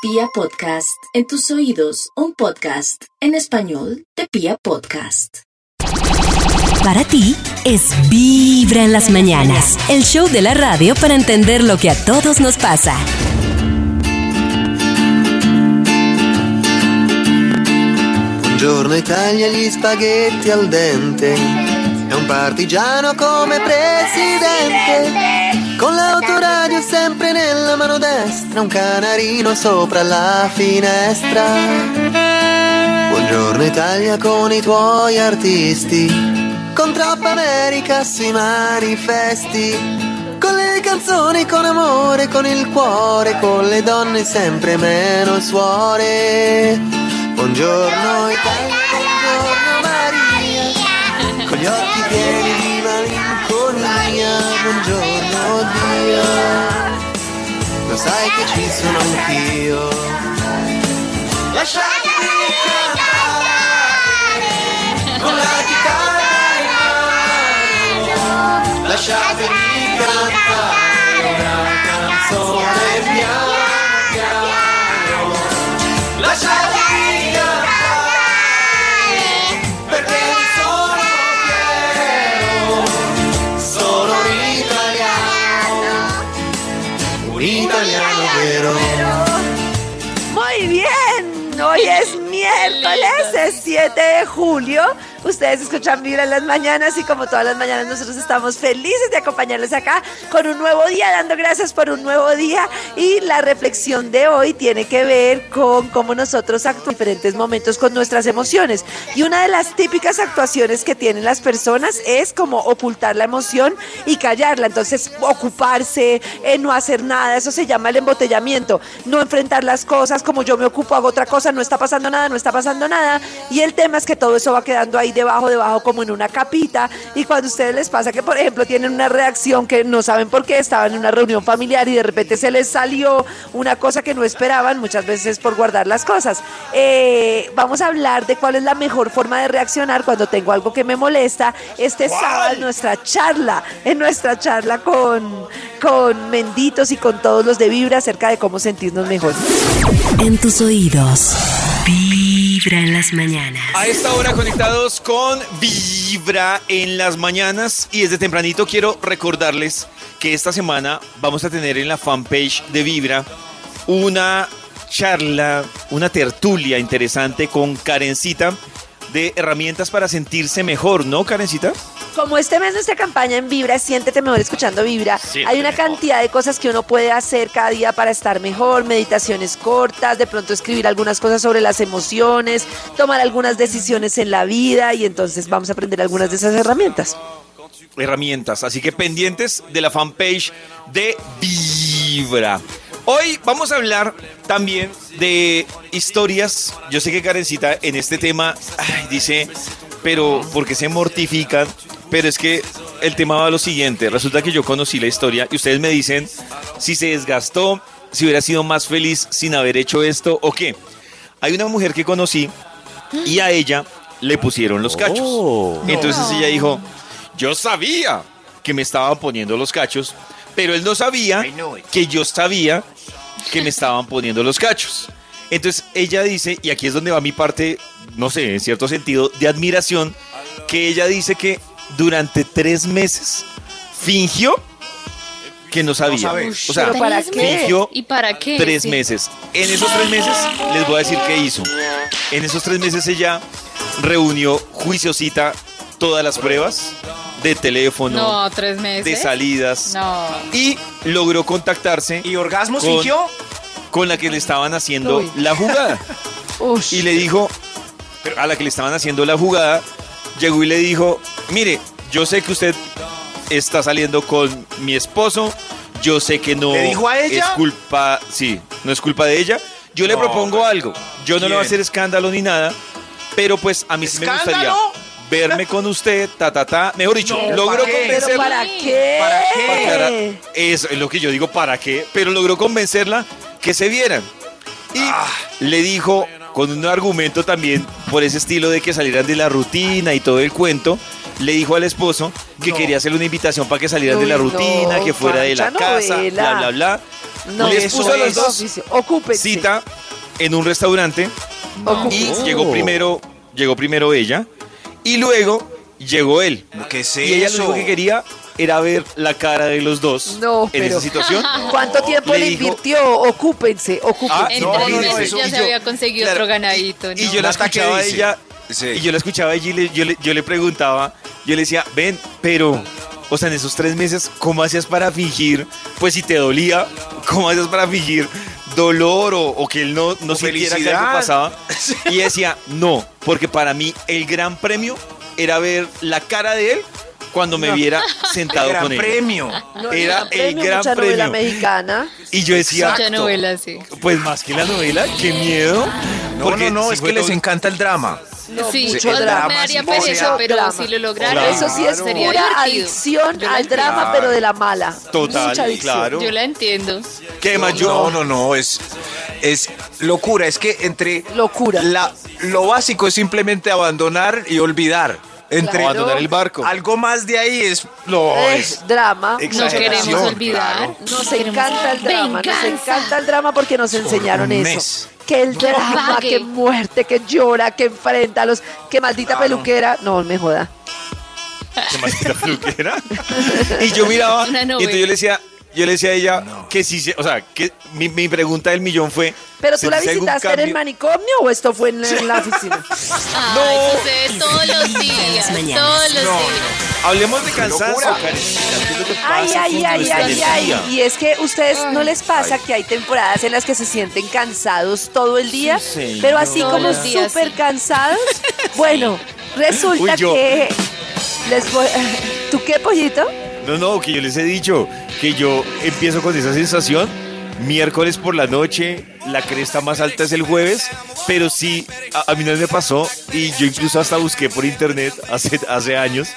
Pia Podcast, en tus oídos, un podcast en español de Pia Podcast. Para ti es Vibra en las mañanas, el show de la radio para entender lo que a todos nos pasa. Buongiorno Italia, gli spaghetti al dente. È un partigiano come presidente. Con l'autoradio sempre nella mano destra, un canarino sopra la finestra. Buongiorno Italia con i tuoi artisti. Con troppa America sui manifesti. Con le canzoni, con amore, con il cuore, con le donne sempre meno suore. Buongiorno Italia, buongiorno con gli occhi pieni di malinconia, buongiorno Dio, lo sai che ci sono anch'io. Lasciatemi cantare con la chitarra in mano, lasciatemi cantare una canzone piano piano, lasciatemi 7 de julio. Ustedes escuchan Vibra en las mañanas y como todas las mañanas nosotros estamos felices de acompañarles acá con un nuevo día, dando gracias por un nuevo día. Y la reflexión de hoy tiene que ver con cómo nosotros actuamos en diferentes momentos con nuestras emociones. Y una de las típicas actuaciones que tienen las personas es como ocultar la emoción y callarla. Entonces, ocuparse, eh, no hacer nada, eso se llama el embotellamiento. No enfrentar las cosas, como yo me ocupo, hago otra cosa, no está pasando nada, no está pasando nada. Y el tema es que todo eso va quedando ahí debajo, debajo, como en una capita. Y cuando a ustedes les pasa que, por ejemplo, tienen una reacción que no saben por qué, estaban en una reunión familiar y de repente se les salió una cosa que no esperaban, muchas veces por guardar las cosas. Eh, vamos a hablar de cuál es la mejor forma de reaccionar cuando tengo algo que me molesta. Este sábado en nuestra charla, en nuestra charla con, con Menditos y con todos los de Vibra acerca de cómo sentirnos mejor. En tus oídos, Vibra en las mañanas. A esta hora conectados con Vibra en las mañanas y desde tempranito quiero recordarles que esta semana vamos a tener en la fanpage de Vibra una charla, una tertulia interesante con Karencita de herramientas para sentirse mejor, ¿no, Karencita? Como este mes nuestra campaña en Vibra, siéntete mejor escuchando Vibra, hay una cantidad de cosas que uno puede hacer cada día para estar mejor, meditaciones cortas, de pronto escribir algunas cosas sobre las emociones, tomar algunas decisiones en la vida y entonces vamos a aprender algunas de esas herramientas. herramientas. Así que pendientes de la fanpage de Vibra. Hoy vamos a hablar también de historias. Yo sé que Karencita en este tema ay, dice, pero porque se mortifican? Pero es que el tema va a lo siguiente. Resulta que yo conocí la historia y ustedes me dicen si se desgastó, si hubiera sido más feliz sin haber hecho esto o qué. Hay una mujer que conocí y a ella le pusieron los cachos. Entonces ella dijo, yo sabía que me estaban poniendo los cachos, pero él no sabía que yo sabía que me estaban poniendo los cachos. Entonces ella dice, y aquí es donde va mi parte, no sé, en cierto sentido, de admiración, que ella dice que durante tres meses fingió que no sabía. o sea, ¿Pero para qué? fingió ¿Y para qué? tres Sí. meses. En esos tres meses les voy a decir qué hizo. En esos tres meses ella reunió juiciosita todas las pruebas de teléfono, No, tres meses. de salidas No. y logró contactarse ¿Y orgasmos Con- fingió? con la que le estaban haciendo Uy. la jugada. Ush. Y le dijo, a la que le estaban haciendo la jugada, llegó y le dijo, mire, yo sé que usted está saliendo con mi esposo, yo sé que no ¿Le dijo a ella? es culpa, sí, no es culpa de ella. Yo le No, propongo pues, algo, yo no le voy a ¿quién? hacer escándalo ni nada, pero pues a mí sí me gustaría ¿Escándalo? Verme con usted, ta, ta, ta. Mejor dicho, No, logró ¿para qué? ¿Pero convencerla. para qué? ¿Para qué? Para- Eso es lo que yo digo, ¿para qué? Pero logró convencerla que se vieran. Y le dijo, con un argumento también por ese estilo de que salieran de la rutina y todo el cuento, le dijo al esposo que No. quería hacerle una invitación para que salieran de la Uy, rutina, no, que fuera de la casa, novela. bla, bla, bla. No, les puso a los dos. Ocúpense. cita en un restaurante y llegó primero, llegó primero ella y luego llegó él. ¿Qué es y ella lo único que quería era ver la cara de los dos No, en pero- esa situación. ¿Cuánto tiempo Le le, dijo- invirtió? Ocúpense, ocúpense. Ah, En no, tres no, no, meses eso- ya se yo- había conseguido claro, otro ganadito. Y ¿no? yo la Nata, ¿qué escuchaba a ella Sí. y yo la escuchaba a ella y le- yo, le, yo le preguntaba, yo le decía, ven, pero, o sea, en esos tres meses, ¿cómo hacías para fingir? Pues si te dolía, ¿cómo hacías para fingir dolor o, o que él no, no sintiera que algo pasaba? Y decía, no, porque para mí el gran premio era ver la cara de él cuando me viera sentado Gran con él. premio. No, era el premio, gran mucha novela premio. mexicana. Y yo decía, Mucha novela, sí. pues más que la novela, qué miedo. No, Porque no, no, si es que les todo- encanta el drama. No, sí, mucho drama. me daría sí, pereza, pero drama. si lo lograran, Claro. Eso sí es sería pura divertido. adicción al drama, entiendo. pero de la mala. Total, Mucha adicción. claro. Yo la entiendo. Que además yo, No, no, no, es, es locura. Es que entre Locura. la, lo básico es simplemente abandonar y olvidar. Entre Claro. abandonar el barco. algo más de ahí es no Eh, es drama. No queremos olvidar. claro. Nos Queremos- encanta el drama, nos encanta el drama porque nos enseñaron eso. mes. Que el drama, pague. que muerte, que llora, que enfrenta a los, que maldita Claro. peluquera. No, me joda. ¿Qué maldita peluquera? y yo miraba, y entonces yo le decía, yo le decía a ella que sí, se- o sea, que mi, mi pregunta del millón fue. ¿Pero tú la ¿sentiste algún visitaste en el manicomio o esto fue en, en la oficina? Ay, sucede todos los días, todos los No, días. Hablemos de cansancio, locura. Karencita, ¿qué es lo que Ay, ay, ay, ay, ay. Y es que ustedes no les pasa que hay temporadas en las que se sienten cansados todo el día, Sí, pero así como súper sí. cansados. Bueno, resulta Uy, que les voy. ¿Tú qué, pollito? No, no, que yo les he dicho que yo empiezo con esa sensación miércoles por la noche, la cresta más alta es el jueves, pero sí, a, a mí no me pasó y yo incluso hasta busqué por internet hace, hace años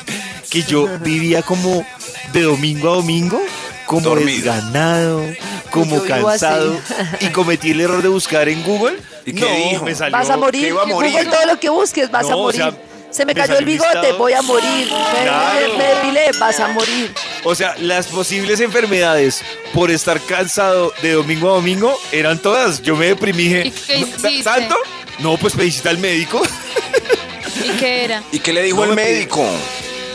que yo vivía como de domingo a domingo, como Dormido. desganado, como cansado y cometí el error de buscar en Google. ¿Y qué no, dijo? me salió Vas a morir. iba a morir. Google, todo lo que busques, vas No, a o morir. sea, Se me cayó el bigote, listado. voy a morir. Me, Claro. me- me depilé, vas a morir. O sea, las posibles enfermedades por estar cansado de domingo a domingo eran todas. Yo me deprimí. dije, ¿Y qué "No, hiciste? ¿Tanto? No, pues me visita al médico. ¿Y qué era? ¿Y qué le dijo No el médico?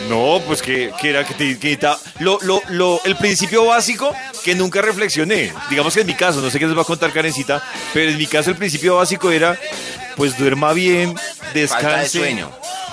No, pues que, que era que te necesitaba- lo, lo, lo, el principio básico que nunca reflexioné. Digamos que en mi caso, no sé qué les va a contar Karencita, pero en mi caso el principio básico era, pues duerma bien, descanse, sueño.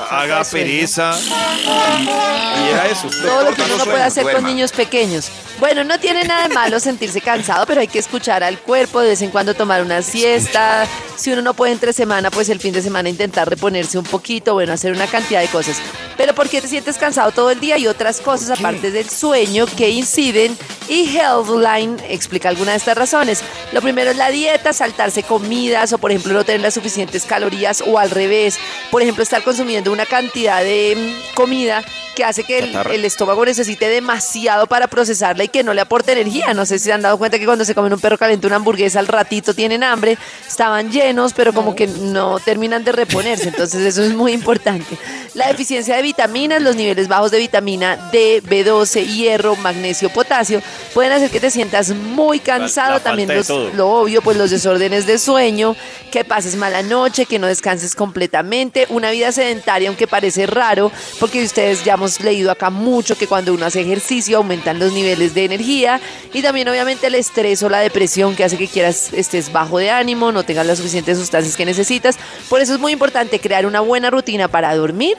haga sueño. pereza. Y, y era eso. Todo lo que uno no puede hacer con niños pequeños. Bueno, no tiene nada de malo sentirse cansado, pero hay que escuchar al cuerpo, de vez en cuando tomar una siesta. Si uno no puede entre semana, pues el fin de semana intentar reponerse un poquito, bueno, hacer una cantidad de cosas. Pero ¿por qué te sientes cansado todo el día? Y otras cosas aparte del sueño que inciden. Y Healthline explica algunas de estas razones. Lo primero es la dieta, saltarse comidas o por ejemplo no tener las suficientes calorías o al revés. Por ejemplo, estar consumiendo una cantidad de mm, comida que hace que el, el estómago necesite demasiado para procesarla y que no le aporte energía. No sé si se han dado cuenta que cuando se comen un perro caliente una hamburguesa al ratito tienen hambre, estaban llenos, pero como que no terminan de reponerse. Entonces eso es muy importante. La deficiencia de vitaminas, los niveles bajos de vitamina D, B12, hierro, magnesio, potasio, pueden hacer que te sientas muy cansado. la falta También los, lo obvio, pues los desórdenes de sueño, que pases mala noche, que no descanses completamente, una vida sedentaria, aunque parece raro, porque ustedes ya hemos leído acá mucho que cuando uno hace ejercicio aumentan los niveles de energía y también obviamente el estrés o la depresión que hace que quieras estés bajo de ánimo, no tengas las sustancias que necesitas. Por eso es muy importante crear una buena rutina para dormir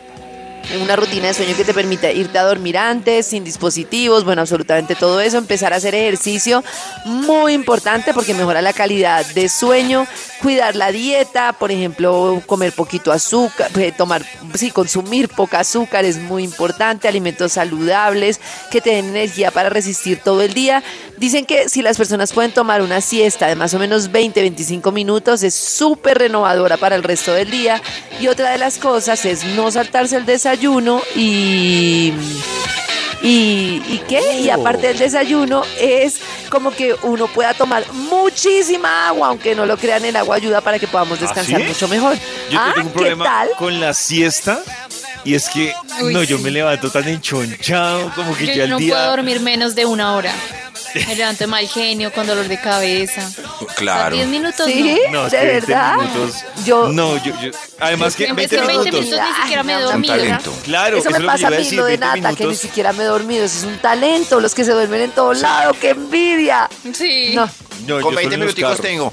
una rutina de sueño que te permita irte a dormir antes, sin dispositivos, bueno, absolutamente todo eso, empezar a hacer ejercicio, muy importante porque mejora la calidad de sueño, cuidar la dieta, por ejemplo, comer poquito azúcar, eh, tomar, sí, consumir poca azúcar es muy importante, alimentos saludables que te den energía para resistir todo el día. Dicen que si las personas pueden tomar una siesta de más o menos 20, 25 minutos, es súper renovadora para el resto del día. Y otra de las cosas es no saltarse el desayuno y... ¿Y, ¿Y qué? Y aparte del desayuno es como que uno pueda tomar muchísima agua, aunque no lo crean, el agua ayuda para que podamos descansar sí? mucho mejor. Yo ah, tengo un ¿qué problema tal? con la siesta y es que Uy, no, yo me levanto tan enchonchado como que Yo ya el no día puedo dormir menos de una hora. Me levanto mal genio, con dolor de cabeza. Claro. 10 minutos ¿Sí? No, es ¿De que 20 verdad? minutos. Yo- No, yo, yo- Además que no. Es 20 que 20 minutos. minutos ni siquiera me he dormido. talento. Claro, Eso eso me es lo que pasa a iba a mí, decir. lo de 20 Nata, que ni siquiera me he dormido. Eso es un talento. Los que se duermen en todo lado, qué envidia. Sí. No. No, Con solo 20 en los minuticos tengo.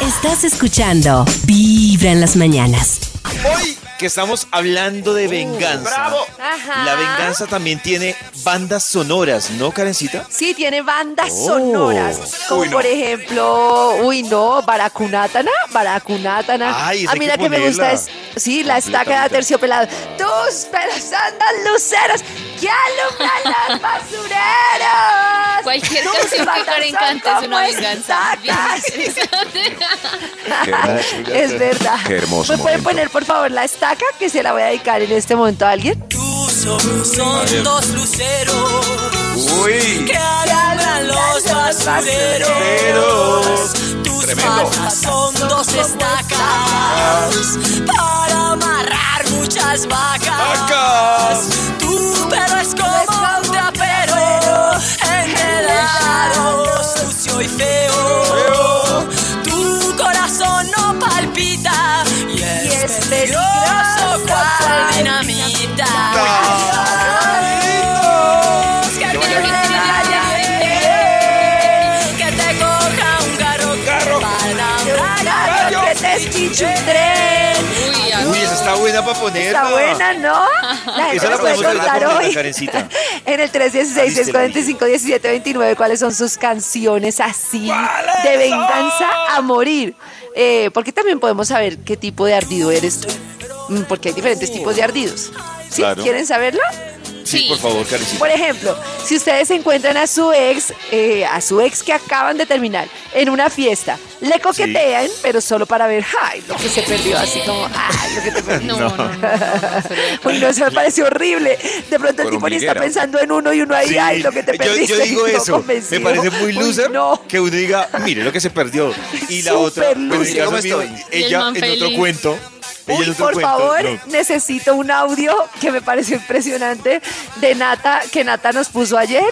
Estás escuchando Vibra en las mañanas. Hoy que estamos hablando de venganza. bravo. Ajá. La venganza también tiene bandas sonoras, ¿no, Karencita? Sí, tiene bandas Oh. sonoras. Como Uy, no. por ejemplo, uy, no, Baracunátana, Baracunátana. Ay, esa a mí la que me gusta es, sí, la estaca de terciopelado. Tus pelos andan luceros que alumbran los basureros. Cualquier canción que Karen cante es una venganza. Bien interesante. Es verdad. Qué hermoso ¿Me pueden poner, por favor, la estaca que se la voy a dedicar en este momento a alguien? Tus ojos son dos luceros Uy. que alumbran los basureros. Tus Tremendo. patas son dos estacas para amarrar muchas vacas. Tu pelo es como un trapero, enredado, sucio y feo. Está buena, ¿no? La gente nos puede contar hoy. En el 316-645-1729, ¿cuáles son sus canciones así de venganza a morir? Eh, porque también podemos saber qué tipo de ardido eres tú. Mm, Porque hay diferentes tipos de ardidos. ¿Sí? Claro. ¿Quieren saberlo? Sí, por favor, Karencita. Por ejemplo, si ustedes encuentran a su ex, eh, a su ex que acaban de terminar en una fiesta, le coquetean, pero solo para ver, ay, lo que se perdió, así como, ay, lo que te perdió. No, no, no. no, no, Uy, no, eso me pareció horrible. De pronto el tipo ni está pensando en uno y uno ahí, Sí, ay, lo que te yo- perdiste. Yo, digo y no eso. convencido. Me parece muy Uy, loser no. que uno diga, mire lo que se perdió. Y la otra, pues, en caso ella en otro cuento. Uy, por cuento, favor, no. necesito un audio que me pareció impresionante de Nata, que Nata nos puso ayer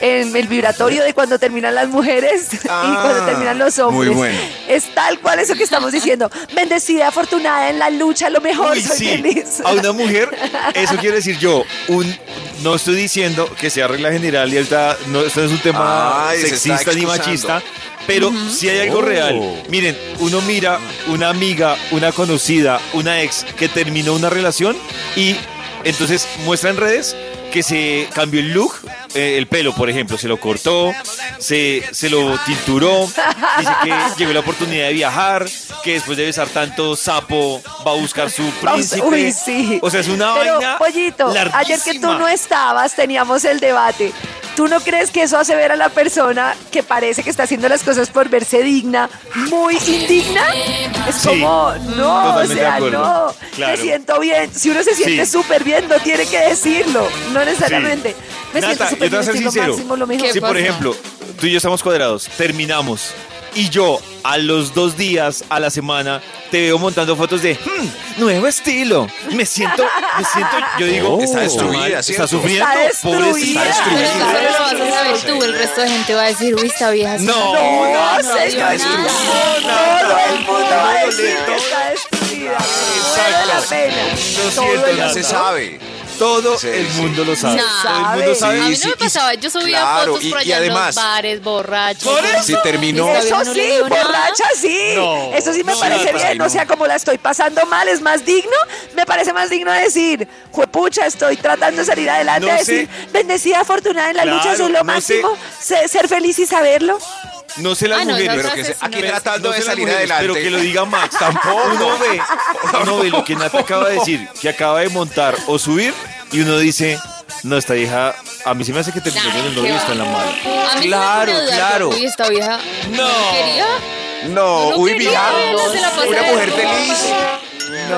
en el vibratorio de cuando terminan las mujeres y Ah, cuando terminan los hombres. muy bueno. Es tal cual eso que estamos diciendo. Bendecida, afortunada en la lucha, lo mejor, Uy, soy sí, feliz. a una mujer, eso quiere decir yo, un, no estoy diciendo que sea regla general y ahorita no, esto no es un tema Ay, se está sexista ni machista, pero si hay algo Oh. real. Miren, uno mira una amiga, una conocida, una ex que terminó una relación y entonces muestra en redes que se cambió el look, eh, el pelo, por ejemplo, se lo cortó, se, se lo tinturó, dice que llegó la oportunidad de viajar, que después de besar tanto sapo va a buscar su príncipe. Uy, sí. O sea, es una Pero, vaina Pollito, ayer que tú no estabas, teníamos el debate. ¿Tú no crees que eso hace ver a la persona que parece que está haciendo las cosas por verse digna, muy indigna? Es Sí, como, no, o sea, no, Claro. me siento bien. Si uno se siente Sí. súper bien, no tiene que decirlo, no necesariamente. Me Nata, siento yo te voy a ser sincero. máximo, lo mejor. ¿Qué Si, por ejemplo, tú y yo estamos cuadrados, terminamos, y yo a los dos días, a la semana, te veo montando fotos de "Hmm, nuevo estilo. Me siento, me siento, yo digo, Está destruida, está sufriendo, Está pobrecita. destruida. Pero solo lo vas a saber tú, el resto de gente va a decir, uy, esta vieja No, está- No, no dio señorita, nada. todo el mundo va a decir Todo- que está destruida. Exacto. Vale la pena. Lo Todo siento, el Ya Nata. Todo Sí, el sí. mundo lo sabe. Todo el mundo Sabe. sabe. A mí sí, no me y- pasaba, yo subía claro, fotos y- por y allá en además- los bares, borrachos. ¿Por eso? Si terminó. Eso no sí, nada. borracha sí. No, Eso sí me no, parece bien. no. O sea, como la estoy pasando mal, es más digno. Me parece más digno decir, juepucha, estoy tratando de salir adelante. No sé. decir, bendecida, afortunada en la Claro, lucha, eso es lo no sé. máximo. Se- ser feliz y saberlo. No sé las Ah, no, mujeres. Pero que frases se- aquí no. tratando No de las salir mujeres, adelante. Pero que lo diga Max. Tampoco. Uno ve, uno ve lo que Nata acaba de decir, que acaba de montar o subir, y uno dice, no, esta vieja, a mí se me hace que terminó Nah, con el novio y está en la mala. A mí Claro, claro. Uy, esta vieja No. ¿no quería. No, No uy, quería, mira, no se la pasé una de mujer feliz,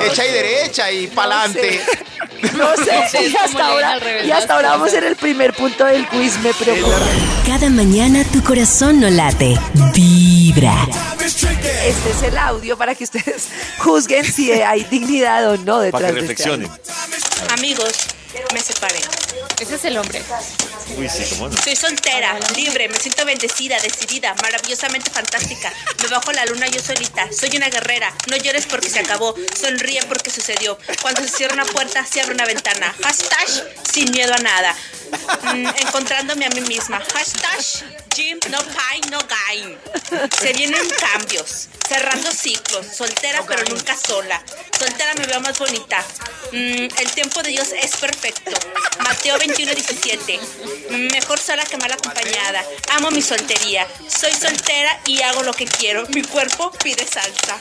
hecha y derecha y pa'lante. No sé, es y hasta ahora, revés y hasta ahora vamos en el primer punto del quiz, me preocupa. Cada mañana tu corazón no late, vibra. Este es el audio para que ustedes juzguen si hay dignidad o no detrás Para que de este reflexionen. Amigos, me separé. Ese es el hombre. Uy, sí, cómo no. Soy soltera, libre, me siento bendecida, decidida, maravillosamente fantástica. Me bajo la luna yo solita, soy una guerrera. No llores porque se acabó, sonríe porque sucedió. Cuando se cierra una puerta, se abre una ventana. Hashtag sin miedo a nada. Encontrándome a mí misma. Hashtag Jim, no pain, no gain. Se vienen cambios, cerrando ciclos. Soltera pero nunca sola. Soltera me veo más bonita. Mm, el tiempo de Dios es perfecto. Mateo 21, 17. Mm, Mejor sola que mal acompañada. Amo mi soltería. Soy soltera y hago lo que quiero. Mi cuerpo pide salsa.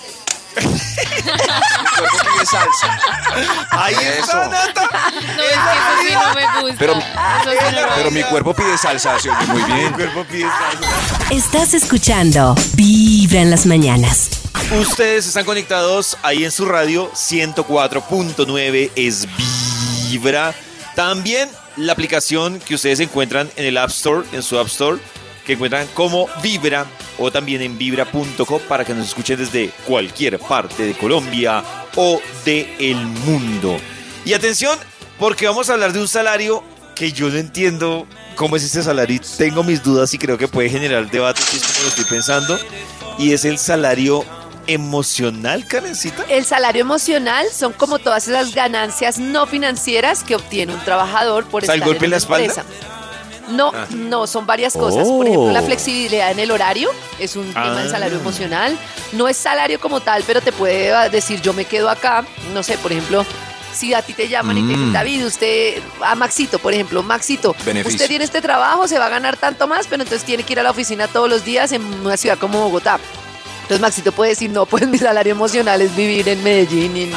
Cuerpo pide salsa. Ahí Eso. está, Nata. No, es que eso sí no me gusta. Pero, Eso sí no me pero mi cuerpo pide salsa, se oye muy Mi bien. cuerpo pide salsa. Estás escuchando Vibra en las mañanas. Ustedes están conectados ahí en su radio 104.9 es Vibra. También la aplicación que ustedes encuentran en el App Store, en su App Store, que encuentran como Vibra o también en vibra.co para que nos escuchen desde cualquier parte de Colombia o de el mundo. Y atención, porque vamos a hablar de un salario que yo no entiendo cómo es este salario. Tengo mis dudas y creo que puede generar debate, que es como lo estoy pensando. Y es el salario emocional, Karencita. El salario emocional son como todas esas ganancias no financieras que obtiene un trabajador por el estar golpe en en la espalda. empresa. No, Ah. no, son varias cosas. Por ejemplo, la Oh. flexibilidad en el horario es un tema del Ah. salario emocional. No es salario como tal, pero te puede ah, decir yo me quedo acá. No sé, por ejemplo, si a ti te llaman y te dicen, Mm. David, usted, a Maxito, por ejemplo, Maxito, Beneficio. usted tiene este trabajo, se va a ganar tanto más, pero entonces tiene que ir a la oficina todos los días en una ciudad como Bogotá. Entonces Maxito puede decir, no, pues mi salario emocional es vivir en Medellín, en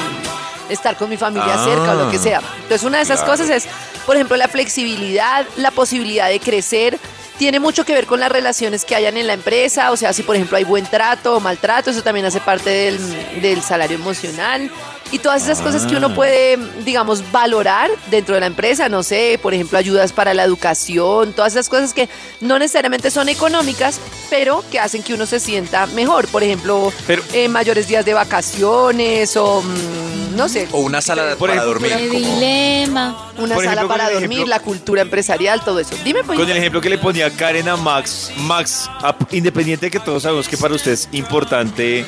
estar con mi familia Ah. cerca o lo que sea. Entonces una de esas Claro. cosas es, por ejemplo, la flexibilidad, la posibilidad de crecer. Tiene mucho que ver con las relaciones que hayan en la empresa, o sea, si por ejemplo hay buen trato o maltrato, eso también hace parte del, del salario emocional. Y todas esas cosas que uno puede, digamos, valorar dentro de la empresa, no sé, por ejemplo, ayudas para la educación, todas esas cosas que no necesariamente son económicas, pero que hacen que uno se sienta mejor. Por ejemplo, Pero- eh, mayores días de vacaciones o, mm, no sé, O una sala Por para ejemplo, dormir. Como- dilema. una Por sala ejemplo, para el dormir, ejemplo- la cultura empresarial, todo eso. Dime, pues. Con el ejemplo que le ponía Karen a Max, Max, a- independiente de que todos sabemos que para usted es importante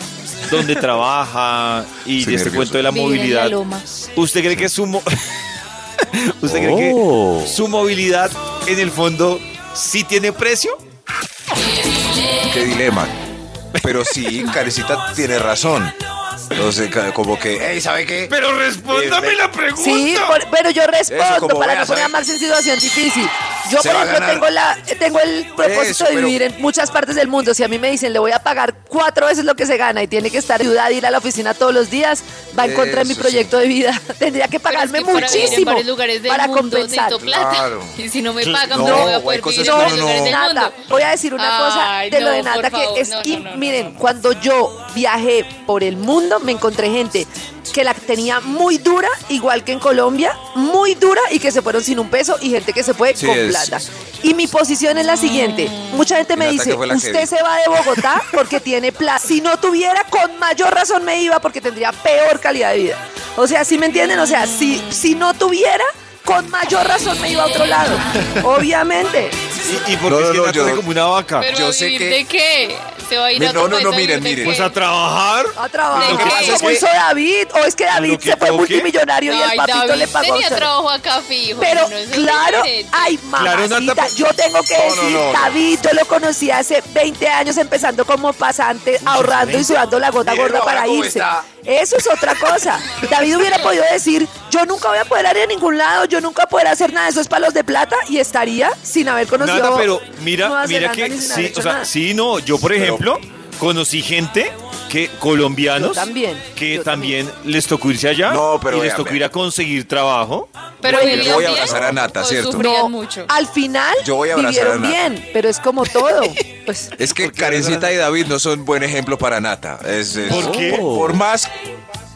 dónde trabaja y este nervioso. cuento de la Movilidad, la loma. ¿usted cree que su, mo- ¿usted cree que Oh. su movilidad en el fondo sí tiene precio? Qué dilema. Pero sí, Carecita tiene razón. Entonces, ca- como que, hey, ¿sabe qué? Pero respóndame Eh, la pregunta. Sí, por- pero yo respondo para vea, no poner a. Max en situación difícil. Yo, por ejemplo, tengo, la, tengo el propósito Eso, de pero- vivir en muchas partes del mundo. Si a mí me dicen, le voy a pagar cuatro veces lo que se gana y tiene que estar ayudada a ir a la oficina todos los días, va en contra de mi proyecto de vida. Tendría que es pagarme que muchísimo varios lugares del para mundo compensar. plata. Claro. Y si no me pagan, no, no, voy a poder cosas vivir en no- del Nata, mundo. voy a decir una cosa Ay, de lo no, de Nata, que favor, es, no, no, no, miren, no. cuando yo viajé por el mundo, me encontré gente que la tenía muy dura, igual que en Colombia, muy dura y que se fueron sin un peso, y gente que se fue Sí, con es- plata. Y mi posición es la siguiente, mucha gente me dice, usted se va de Bogotá porque tiene plata. Si no tuviera, con mayor razón me iba porque tendría peor calidad de vida. O sea, ¿sí me entienden? O sea, si, si no tuviera, con mayor razón me iba a otro lado. Obviamente. ¿Y, y por No, qué no, es que no, Nata yo- es como una vaca? Pero Yo ¿a sé que- ¿de qué? ¿Se va a ir Mi- a otro no, no, no, miren, miren. Pues a trabajar. A trabajar como hizo David. O es que David se fue multimillonario y el papito David le pagó. tenía trabajo acá fijo. Pero claro, ay Claro, mamacita, yo tengo que decir, no, no. David, yo lo conocí hace 20 años empezando como pasante, ahorrando y sudando la gota gorda para irse. Eso es otra cosa. David hubiera podido decir, yo nunca voy a poder ir a ningún lado, yo nunca voy a poder hacer nada de esos palos de plata y estaría sin haber conocido Nada, pero mira, mira que sí, o sea, nada. sí, no, yo por ejemplo conocí gente que colombianos Yo también, que yo también, les tocó irse allá No, pero y les tocó ir a conseguir trabajo. Pero Bueno, vivían yo voy a bien, abrazar a Nata, o ¿cierto? sufrían no, mucho. al final Yo voy a abrazar a vivieron Nata. bien, pero es como todo. Pues Es que ¿Por qué Karencita y David no son buen ejemplo para Nata. Es, es- ¿Por qué? Por, más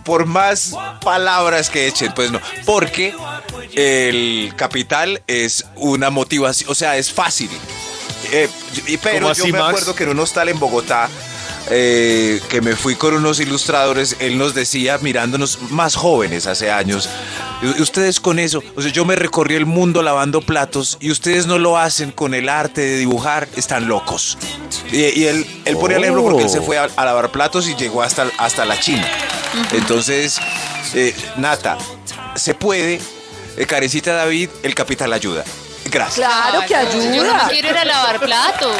por más palabras que echen, pues no. Porque el capital es una motivación, o sea, es fácil. Eh, y- pero ¿Cómo yo me Max? acuerdo que en un hostal en Bogotá eh, que me fui con unos ilustradores, él nos decía, mirándonos más jóvenes hace años, "Y- ustedes con eso, o sea, yo me recorrí el mundo lavando platos y ustedes no lo hacen con el arte de dibujar, están locos. Y, y él, él ponía el ejemplo porque él se fue a, a lavar platos y llegó hasta, hasta la China. Entonces, eh, Nata, se puede, eh, Karencita David, el capital ayuda. Claro que Yo no ayuda. quiero ir a lavar platos.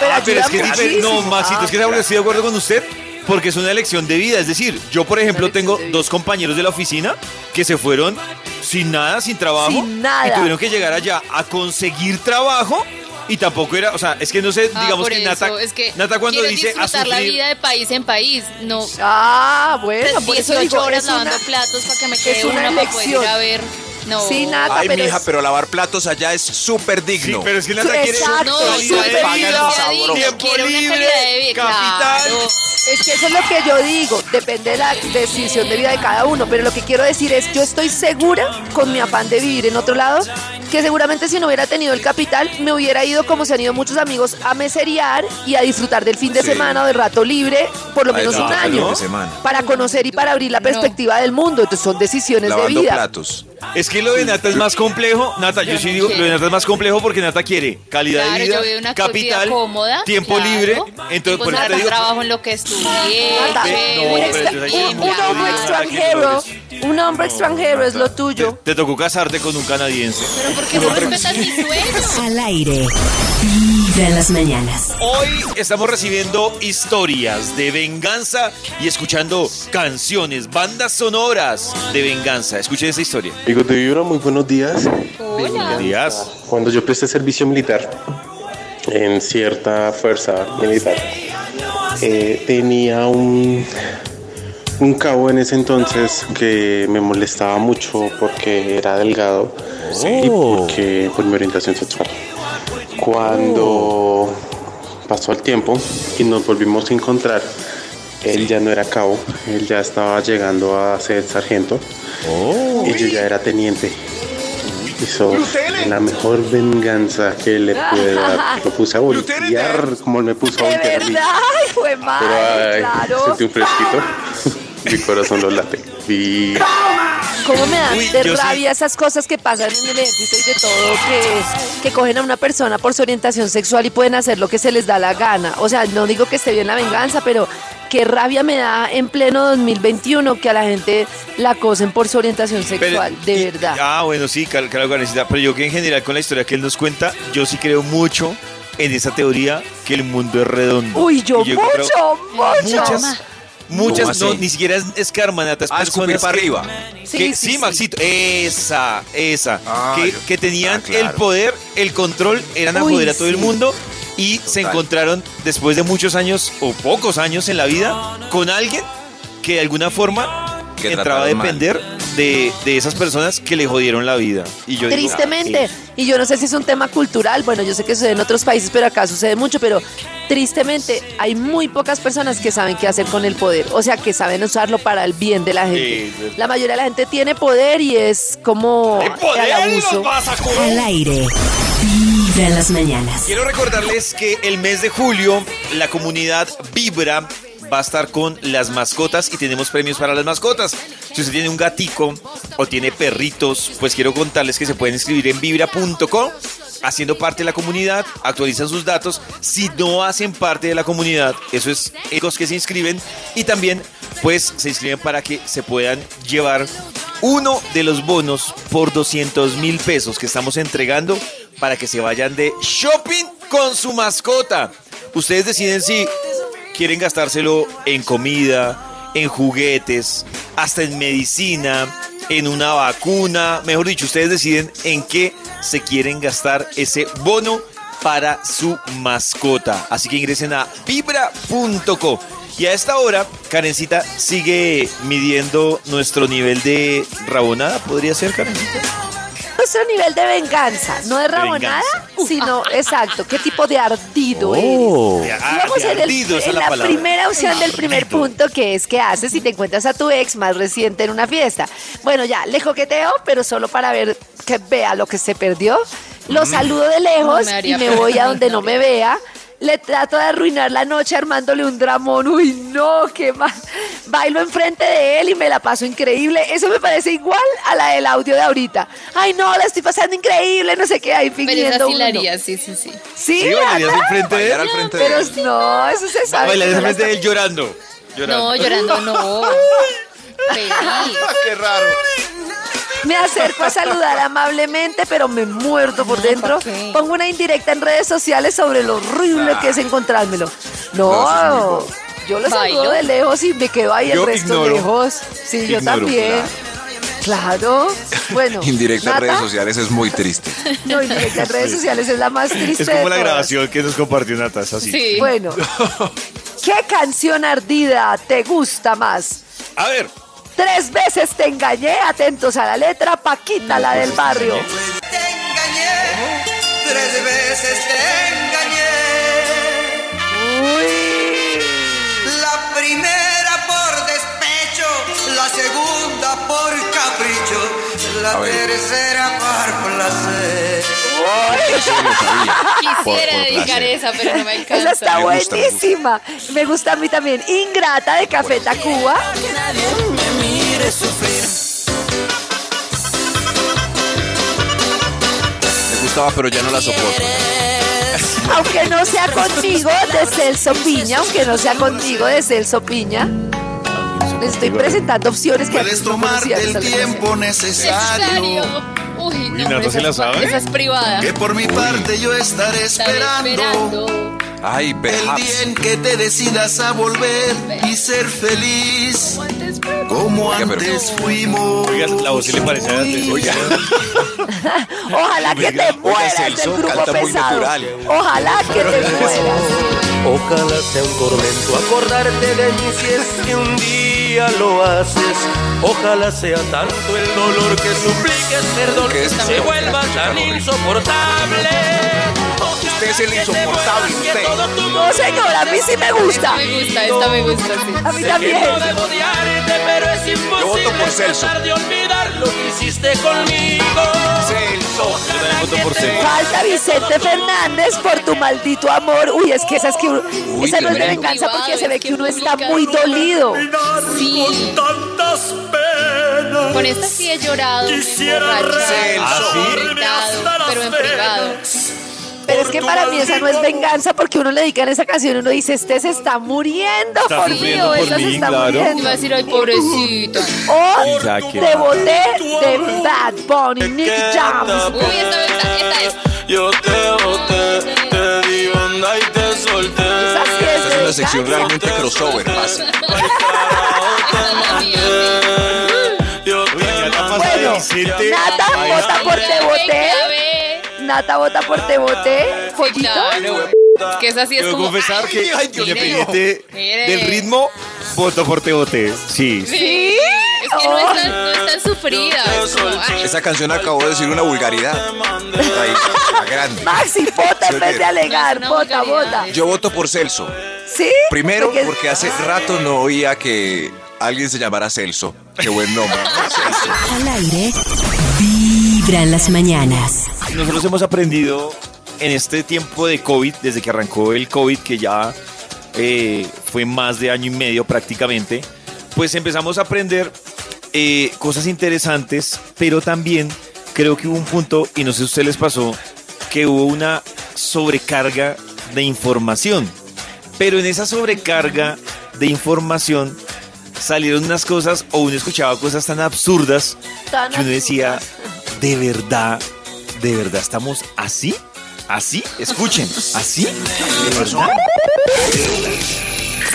Pero Ah, pero es que ayuda es diferente. No. Maxito, es que es que estoy de acuerdo con usted. Porque es una elección de vida. Es decir, yo, por ejemplo, tengo dos compañeros de la oficina que se fueron sin nada, sin trabajo. Sin nada. Y tuvieron que llegar allá a conseguir trabajo. Y tampoco era, o sea, es que no sé, Ah, digamos por que eso, Nata, es que Nata cuando dice a disfrutar la sufrir, vida de país en país, no Ah, bueno, por eso 18 digo, horas es una- lavando platos para que me es quede una una, para poder ir elección. a ver. No. Sí, nada, Ay, pero mija, es- pero lavar platos allá es súper Sí, digno. pero es que Nata quiere Exacto, No, súper sabor. tiempo libre, capital. claro. Es que eso es lo que yo digo, depende de la decisión de vida de cada uno, pero lo que quiero decir es, yo estoy segura con mi afán de vivir en otro lado, que seguramente si no hubiera tenido el capital, me hubiera ido como se han ido muchos amigos a meseriar y a disfrutar del fin de Sí. semana o del rato libre, por lo Ay, menos no, un año, fin de semana. para conocer y para abrir la perspectiva del mundo, entonces son decisiones de vida. platos. Es que lo de Nata es más complejo. Nata, yo, Yo sí no digo, lo de quiero. Nata es más complejo porque Nata quiere calidad Claro, de vida, yo veo una capital, vida cómoda, tiempo claro, libre. Entonces, por eso te digo, trabajo en lo que estudié, no, un, hombre Nata, extranjero, un hombre extranjero es lo tuyo. te tocó casarte con un canadiense. Pero ¿por qué no respetas mi sueño? Al aire. En las mañanas. Hoy estamos recibiendo historias de venganza y escuchando canciones, bandas sonoras de venganza. Escuchen esta historia. Amigos de Vibra, muy buenos días. Hola. Díaz. Cuando yo presté servicio militar en cierta fuerza militar, eh, tenía un, un cabo en ese entonces que me molestaba mucho porque era delgado y porque por mi orientación sexual. Cuando pasó el tiempo y nos volvimos a encontrar, él ya no era cabo, él ya estaba llegando a ser sargento y yo ya era teniente. Hizo la mejor venganza que le pude dar. Lo puse a voltear como él me puso a De voltear. fue Pero mal, ay, claro. sentí un fresquito. Mi corazón lo late. Y ¿Cómo me dan Uy, de sí. rabia esas cosas que pasan en el ejército y de todo, que, que cogen a una persona por su orientación sexual y pueden hacer lo que se les da la gana? O sea, no digo que esté bien la venganza, pero qué rabia me da en pleno 2021 que a la gente la acosen por su orientación sexual, de y- verdad. Ah, bueno, sí, claro, claro, Karencita, Pero yo que en general con la historia que él nos cuenta, yo sí creo mucho en esa teoría que el mundo es redondo. Uy, yo, mucho, mucho. Muchas, muchas, ¿Cómo no, ni siquiera es, es karma, Nata, es Ah, personas para que- arriba. Sí, que- sí, sí, sí. Maxito, esa, esa, Ah, que, yo- que tenían ah, claro. el poder, el control, eran a Uy, joder a todo el mundo y se encontraron después de muchos años o pocos años en la vida con alguien que de alguna forma Que entraba a depender de, de esas personas que le jodieron la vida. Y yo digo, Tristemente, sí. y yo no sé si es un tema cultural, bueno, yo sé que sucede en otros países, pero acá sucede mucho, pero tristemente hay muy pocas personas que saben qué hacer con el poder, o sea, que saben usarlo para el bien de la gente. Sí. La mayoría de la gente tiene poder y es como ¡El poder los abuso. vas a comer! Al aire. Vibra en las mañanas. Quiero recordarles que el mes de julio la comunidad Vibra va a estar con las mascotas y tenemos premios para las mascotas. Si usted tiene un gatico o tiene perritos, pues quiero contarles que se pueden inscribir en vibra.com haciendo parte de la comunidad, actualizan sus datos. Si no hacen parte de la comunidad, eso es los que se inscriben y también pues se inscriben para que se puedan llevar uno de los bonos por 200 mil pesos que estamos entregando para que se vayan de shopping con su mascota. Ustedes deciden si quieren gastárselo en comida, en juguetes, hasta en medicina, en una vacuna. Mejor dicho, ustedes deciden en qué se quieren gastar ese bono para su mascota. Así que ingresen a vibra.co. Y a esta hora, Karencita sigue midiendo nuestro nivel de rabonada. ¿Podría ser, Karencita? Nuestro nivel de venganza, no de rabonada, sino, exacto, qué tipo de ardido De- eres. ah, Vamos en, el- ardido, esa es en la primera opción del primer punto, que es qué haces si te encuentras a tu ex más reciente en una fiesta. Bueno, ya, le coqueteo, pero solo para ver que vea lo que se perdió. Lo saludo de lejos me y me pena, voy a donde no me vea. le trato de arruinar la noche armándole un dramón. Uy, no, qué mal. Bailo enfrente de él y me la paso increíble. Eso me parece igual a la del audio de ahorita. Ay, no, la estoy pasando increíble, no sé qué, ahí Pero fingiendo sí la uno. haría, sí, sí, sí. Sí, ¿Sí bailarías enfrente de él? al frente de Pero él. no, eso se sabe. Bailarías enfrente de él llorando. llorando. No, llorando no. Feliz. Qué raro. Me acerco a saludar amablemente, pero me muerdo por dentro. Pongo una indirecta en redes sociales sobre lo horrible que es encontrármelo. No, Yo lo saludo de lejos y me quedo ahí el Yo resto ignoro. lejos. Sí, yo también. Claro. Bueno. Indirecta en redes sociales es muy triste. No, indirecta en redes sociales es la más triste. Es como de la todas. grabación que nos compartió Nata, es así. Sí. Bueno. ¿Qué canción ardida te gusta más? A ver, Tres veces te engañé, atentos a la letra, Paquita, la del barrio. Te engañé, tres veces te la tercera placer. Por- Quisiera por dedicar placer. esa, pero no me alcanza. Esa está Me gusta, me buenísima. Me gusta a mí también. Ingrata de Café Tacuba. Que nadie me mire sufrir. Me gustaba, pero ya no la soporto. Aunque no sea conmigo de Celso Piña, aunque no sea conmigo de Celso Piña. Les estoy presentando opciones que Puedes de el tiempo Necesario. necesario. Uy, no, esa la es- sabe. Esa es privada. Que por mi parte yo estaré esperando. esperando. Ay, El día en que te decidas a volver y ser feliz Antes, como Oiga, antes fuimos. oiga, la voz sí le parece a antes. Oiga, Ojalá que te mueras del grupo canta muy pesado. Ojalá que te mueras. Ojalá sea un tormento acordarte de mí si es que un día lo haces. Ojalá sea tanto el dolor que supliques perdón ¿Qué es se vuelva tan insoportable. Usted es el insoportable, usted. No, señora, a mí sí me gusta. me gusta, esta me gusta, sí. A mí que también. no debo odiarte, pero es Yo voto imposible por Celso. tratar de olvidar lo que hiciste conmigo. Celso. Yo también voto por. Falta Vicente Fernández por tu maldito amor. Uy, es que esa es que uno- Uy, esa no es de tremendo. venganza porque se ve que uno está muy dolido. Sí. tantas penas. Con esta sí he llorado. Quisiera borracha, Celso. ¿Ah, sí? gritado, pero en privado. Pero es que para mí esa no es venganza porque uno le dedica en esa canción y uno dice, este se está muriendo Está por mí o se está claro. Iba a muriendo. decir, ay, pobrecita. O te boté de Bad Bunny, Nick Jams. Uy, esta, esta, esta es. Yo te boté, te di onda y te solté. Esa sí es una sección realmente crossover. Yo Bueno. Nata vota por te boté. Nata vota por te boté. Pollito. Claro. Que esa sí es Debo como. confesar que ay, Dios independiente del ritmo, voto por Te Boté. Sí. ¿Sí? Es que no es tan, no es tan sufrida. es como, Esa canción acabó de decir una vulgaridad. Ahí, grande. Maxi, vota en vez de alegar. No, es Vota, vota. Yo voto por Celso. ¿Sí? Primero, porque hace rato no oía que alguien se llamara Celso. Qué buen nombre. ¿no? Celso. Al aire, vibra en las mañanas. Nosotros hemos aprendido en este tiempo de COVID, desde que arrancó el COVID, que ya eh, fue más de año y medio prácticamente, pues empezamos a aprender eh, cosas interesantes, pero también creo que hubo un punto, y no sé si a ustedes les pasó, que hubo una sobrecarga de información. Pero en esa sobrecarga de información salieron unas cosas, o uno escuchaba cosas tan absurdas, Tan que uno decía, ¿de verdad, de verdad estamos así? ¿Así? Escuchen, ¿así? ¿De verdad?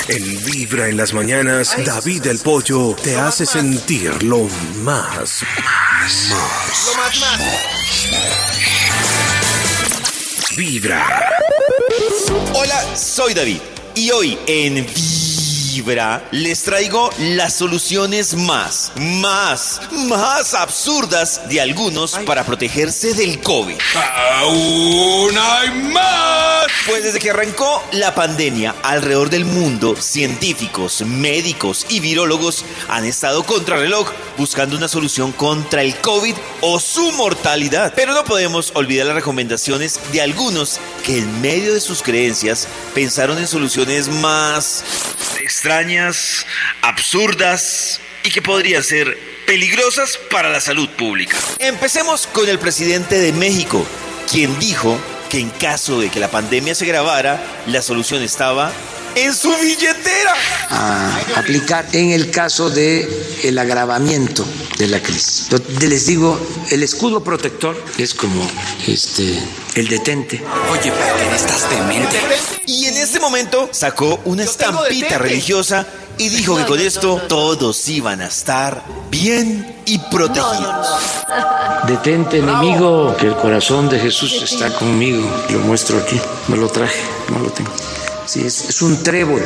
En Vibra en las mañanas, David el Pollo te hace sentir lo más, más, más. Vibra. Hola, soy David. Y hoy en Vibra, les traigo las soluciones más, más, más absurdas de algunos para protegerse del COVID. ¡Aún hay más! Pues desde que arrancó la pandemia alrededor del mundo, científicos, médicos y virólogos han estado contra reloj buscando una solución contra el COVID o su mortalidad. Pero no podemos olvidar las recomendaciones de algunos que en medio de sus creencias pensaron en soluciones más extrañas, absurdas y que podrían ser peligrosas para la salud pública. Empecemos con el presidente de México, quien dijo que en caso de que la pandemia se agravara, la solución estaba en su billetera. a aplicar en el caso de el agravamiento de la crisis. Yo les digo, el escudo protector es como este el detente. Oye, ¿pero estás demente? Y en este momento sacó una estampita religiosa y dijo que con esto todos iban a estar bien y protegidos. Detente, enemigo, que el corazón de Jesús está conmigo. Lo muestro aquí. Me lo traje, no lo tengo. Sí, es, es un trébol.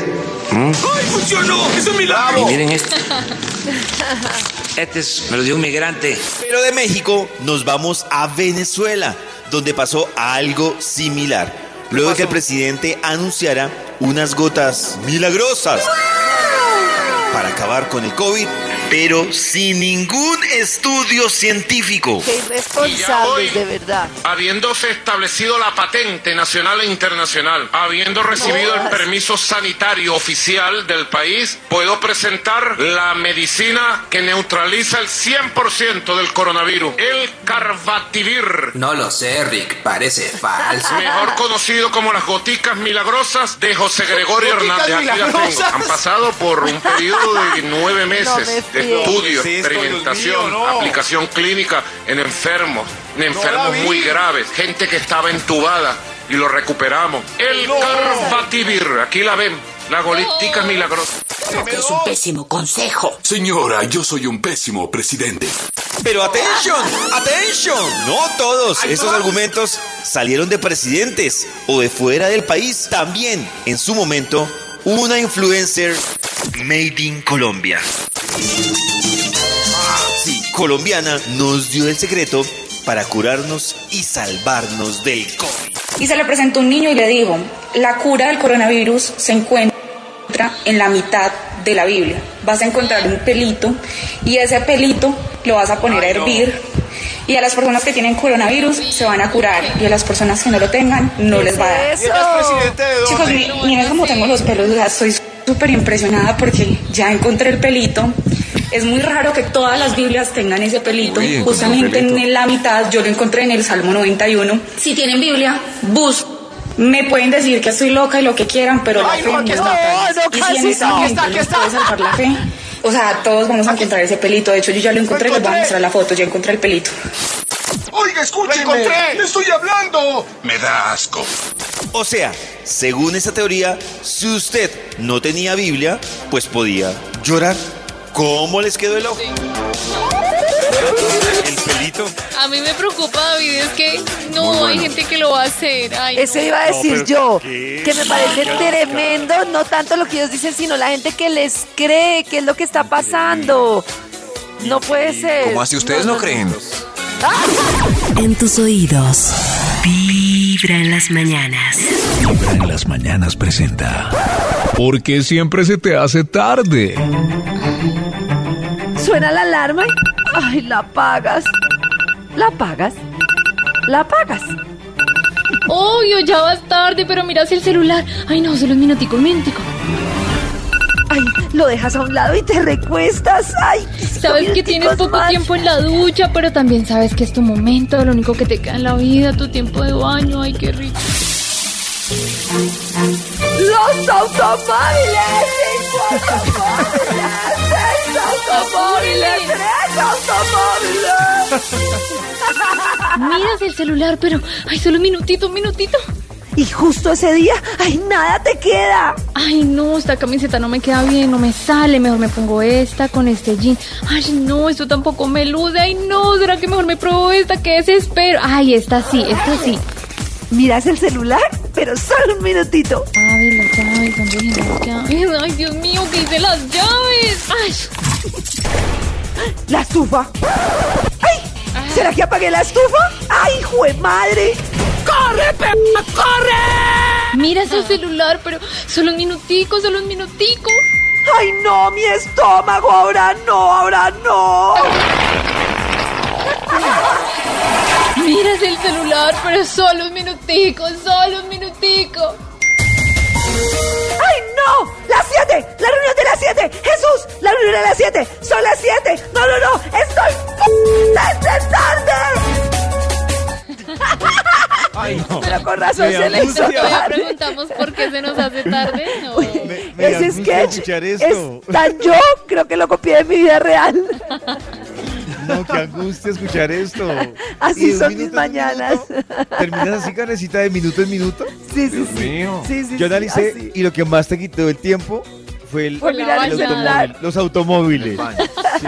¿Mm? ¡Ay, funcionó! ¡Es un milagro! Y miren esto. Este es, me lo dio un migrante. Pero de México nos vamos a Venezuela, donde pasó algo similar. Luego de que el presidente anunciara unas gotas milagrosas para acabar con el COVID, pero sin ningún estudio científico. Qué irresponsables, de verdad. Habiéndose establecido la patente nacional e internacional, habiendo recibido el permiso sanitario oficial del país, puedo presentar la medicina que neutraliza el 100% del coronavirus, el Carbativir. No lo sé, Rick, parece falso. Mejor conocido como las goticas milagrosas de José Gregorio ¿Goticas Hernández. Aquí las tengo. Han pasado por un periodo de nueve meses No me de fríes. estudio, Sí, esto, Dios experimentación, mío, no. aplicación clínica en enfermos, en enfermos muy graves, gente que estaba entubada y lo recuperamos. El No. Carbativir, aquí la ven, la gotica milagrosa. Es un pésimo consejo. Señora, yo soy un pésimo presidente. Pero atención, atención, no todos esos argumentos salieron de presidentes o de fuera del país. También, en su momento, una influencer made in Colombia. Sí, colombiana nos dio el secreto para curarnos y salvarnos del COVID. Y se le presentó un niño y le dijo, la cura del coronavirus se encuentra en la mitad de la Biblia. Vas a encontrar un pelito y ese pelito lo vas a poner a hervir. Y a las personas que tienen coronavirus se van a curar y a las personas que no lo tengan no les va a dar. ¿Y él es presidente de dónde? Chicos, mi- miren cómo tengo los pelos, o sea, estoy súper impresionada porque ya encontré el pelito. Es muy raro que todas las Biblias tengan ese pelito. Uy, Justamente pelito. en la mitad, yo lo encontré en el Salmo 91. Si tienen Biblia, bus. Me pueden decir que estoy loca y lo que quieran, pero la Ay, fe no, no no, no, Y si en casi no. momento Aquí está, aquí está. puede salvar la fe, o sea, todos vamos a encontrar ese pelito. De hecho, yo ya lo encontré, les voy a mostrar la foto. Ya encontré el pelito. Oiga, escúcheme. Lo encontré. ¡Le estoy hablando! Me da asco. O sea, según esa teoría, si usted no tenía Biblia, pues podía llorar. ¿Cómo les quedó el ojo? El pelito. A mí me preocupa, David, es que no hay gente que lo va a hacer. Ay, Eso no. iba a decir yo, ¿qué? que me parece tremendo, no tanto lo que ellos dicen, sino la gente que les cree, qué es lo que está pasando. No puede ser. ¿Cómo así ustedes no creen? En tus oídos. Vibra en las mañanas. Vibra en las mañanas presenta. Porque siempre se te hace tarde. Suena la alarma. Ay, la pagas. La pagas. La pagas. Obvio, ya vas tarde, pero miras el celular. Ay, no, solo un minutico, un minutico. Ay, lo dejas a un lado y te recuestas. Ay, Sabes que tienes poco tiempo en la ducha, pero también sabes que es tu momento, lo único que te queda en la vida, tu tiempo de baño. Ay, qué rico. Los automóviles. Miras el celular, pero. Ay, solo un minutito, un minutito. Y justo ese día, ay, nada te queda. Ay, no, esta camiseta no me queda bien, no me sale. Mejor me pongo esta con este jean. Ay, no, esto tampoco me luce. Ay, no, ¿será que mejor me pruebo esta? Qué desespero. Ay, esta sí, esta sí. Miras el celular, pero solo un minutito. A llaves, las llaves, ¿dónde dejé las llaves? Ay, Dios mío, ¿qué hice las llaves? Ay, ¡La estufa! ¡Ay! ¿Será que apagué la estufa? ¡Ay, jue madre! ¡Corre, perra, corre! mira ese celular, pero solo un minutico, solo un minutico. ¡Ay, no, mi estómago! ¡Ahora no, ahora no! Miras el celular, pero solo un minutico, solo un minutico. ¡Ay, no! ¡Las siete! ¡La reunión de las siete! ¡Jesús! ¡La reunión de las siete! ¡Son las siete! ¡No, no, no! ¡Estoy desde tarde! Ay, no. Pero con razón Me se le hizo tarde. preguntamos por qué se nos hace tarde. No. Me, me Ese sketch es tan yo, creo que lo copié de mi vida real. No, qué angustia escuchar esto. Así son minuto mis mañanas. ¿Terminas así, Karencita, de minuto en minuto? Sí, sí, sí. Mío. Sí, sí, Yo analicé y lo que más te quitó el tiempo fue el, Fue mirar el el celular. automóvil, los automóviles. Sí.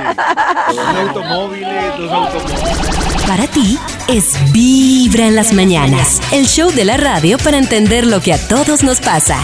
Los automóviles, los automóviles. Para ti es Vibra en las mañanas, el show de la radio para entender lo que a todos nos pasa.